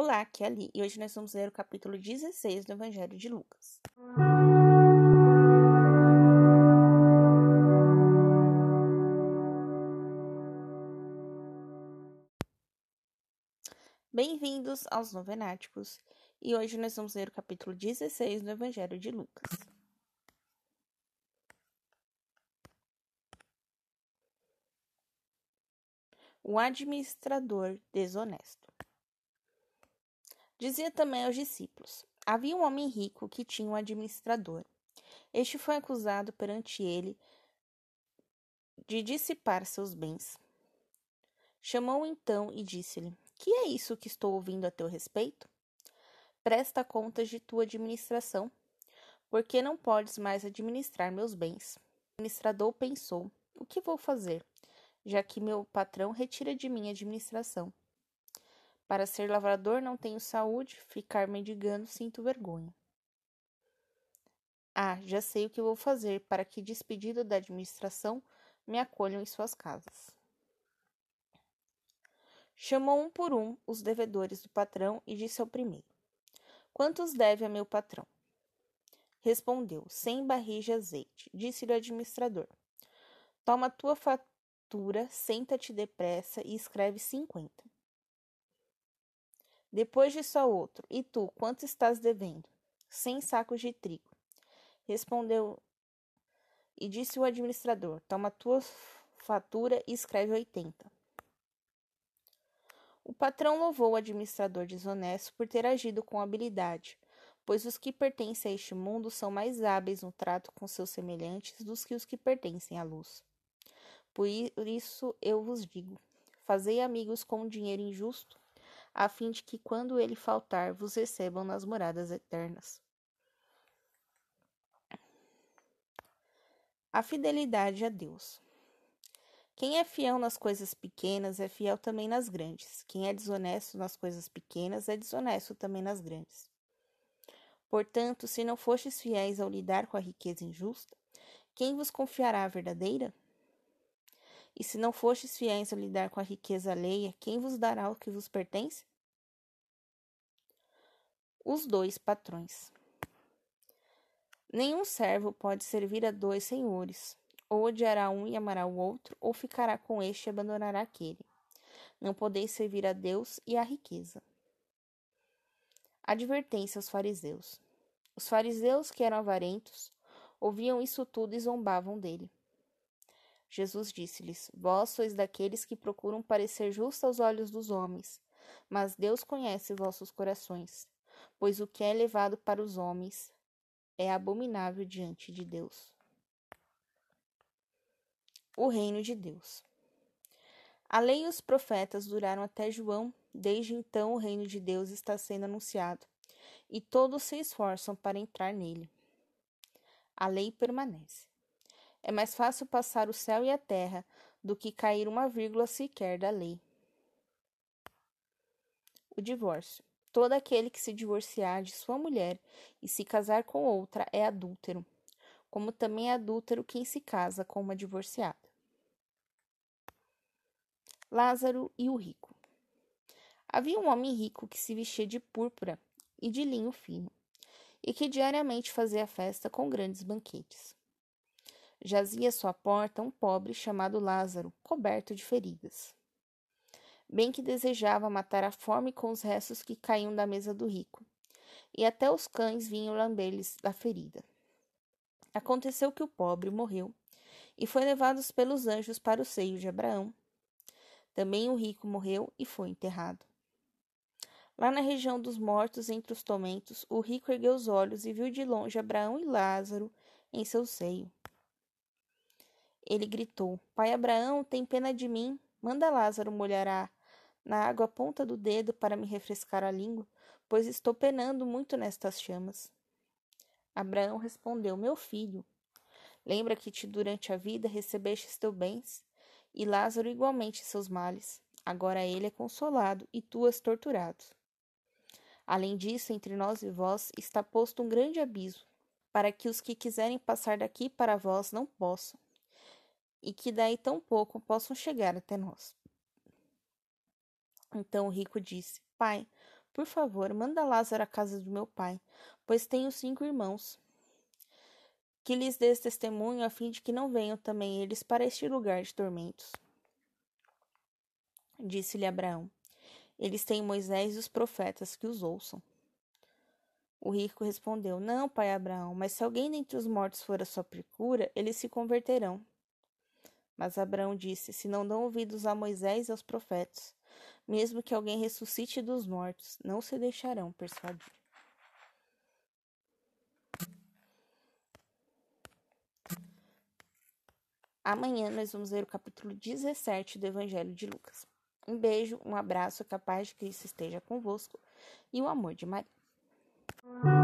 Olá, aqui é Ali e hoje nós vamos ler o capítulo 16 do Evangelho de Lucas. Bem-vindos aos Novenáticos e hoje nós vamos ler o capítulo 16 do Evangelho de Lucas. O administrador desonesto. Dizia também aos discípulos: Havia um homem rico que tinha um administrador. Este foi acusado perante ele de dissipar seus bens. Chamou-o então e disse-lhe: Que é isso que estou ouvindo a teu respeito? Presta contas de tua administração, porque não podes mais administrar meus bens. O administrador pensou: O que vou fazer? já que meu patrão retira de mim a administração. Para ser lavrador não tenho saúde, ficar mendigando sinto vergonha. Ah, já sei o que vou fazer para que, despedido da administração, me acolham em suas casas. Chamou um por um os devedores do patrão e disse ao primeiro: Quantos deve a meu patrão? Respondeu: Cem barris de azeite. Disse-lhe o administrador: Toma tua fatura senta-te depressa e escreve cinquenta. Depois disse ao outro: E tu, quanto estás devendo? Cem sacos de trigo. Respondeu e disse o administrador: Toma tua fatura e escreve oitenta. O patrão louvou o administrador desonesto por ter agido com habilidade, pois os que pertencem a este mundo são mais hábeis no trato com seus semelhantes do que os que pertencem à luz. Por isso eu vos digo: fazei amigos com o dinheiro injusto, a fim de que, quando ele faltar, vos recebam nas moradas eternas. A fidelidade a Deus. Quem é fiel nas coisas pequenas é fiel também nas grandes. Quem é desonesto nas coisas pequenas é desonesto também nas grandes. Portanto, se não fostes fiéis ao lidar com a riqueza injusta, quem vos confiará a verdadeira? E se não fostes fiéis a lidar com a riqueza alheia, quem vos dará o que vos pertence? Os dois patrões. Nenhum servo pode servir a dois senhores, ou odiará um e amará o outro, ou ficará com este e abandonará aquele. Não podeis servir a Deus e à riqueza. Advertência aos fariseus. Os fariseus, que eram avarentos, ouviam isso tudo e zombavam dele. Jesus disse-lhes: Vós sois daqueles que procuram parecer justos aos olhos dos homens, mas Deus conhece vossos corações, pois o que é levado para os homens é abominável diante de Deus. O reino de Deus. A lei e os profetas duraram até João, desde então o reino de Deus está sendo anunciado, e todos se esforçam para entrar nele. A lei permanece. É mais fácil passar o céu e a terra do que cair uma vírgula sequer da lei. O divórcio. Todo aquele que se divorciar de sua mulher e se casar com outra é adúltero, como também é adúltero quem se casa com uma divorciada. Lázaro e o rico. Havia um homem rico que se vestia de púrpura e de linho fino, e que diariamente fazia festa com grandes banquetes jazia à sua porta um pobre chamado Lázaro, coberto de feridas. Bem que desejava matar a fome com os restos que caíam da mesa do rico, e até os cães vinham lamber-lhes da ferida. Aconteceu que o pobre morreu e foi levado pelos anjos para o seio de Abraão. Também o rico morreu e foi enterrado. Lá na região dos mortos, entre os tormentos, o rico ergueu os olhos e viu de longe Abraão e Lázaro em seu seio. Ele gritou: Pai Abraão, tem pena de mim. Manda Lázaro molhar na água a ponta do dedo para me refrescar a língua, pois estou penando muito nestas chamas. Abraão respondeu: Meu filho, lembra que te durante a vida recebestes teus bens, e Lázaro igualmente seus males. Agora ele é consolado e tu és torturado. Além disso, entre nós e vós está posto um grande abismo, para que os que quiserem passar daqui para vós não possam e que daí tão pouco possam chegar até nós. Então o rico disse: Pai, Por favor, manda Lázaro à casa de meu pai, pois tenho cinco irmãos. Que lhes dês testemunho a fim de que não venham também eles para este lugar de tormentos. Disse-lhe Abraão: Eles têm Moisés e os profetas que os ouçam. O rico respondeu: Não, pai Abraão, mas se alguém dentre os mortos for a sua procura, eles se converterão. Mas Abraão disse: Se não dão ouvidos a Moisés e aos profetas, mesmo que alguém ressuscite dos mortos, não se deixarão persuadir. Amanhã nós vamos ler o capítulo 17 do Evangelho de Lucas. Um beijo, um abraço, capaz de que isso esteja convosco e o amor de Maria.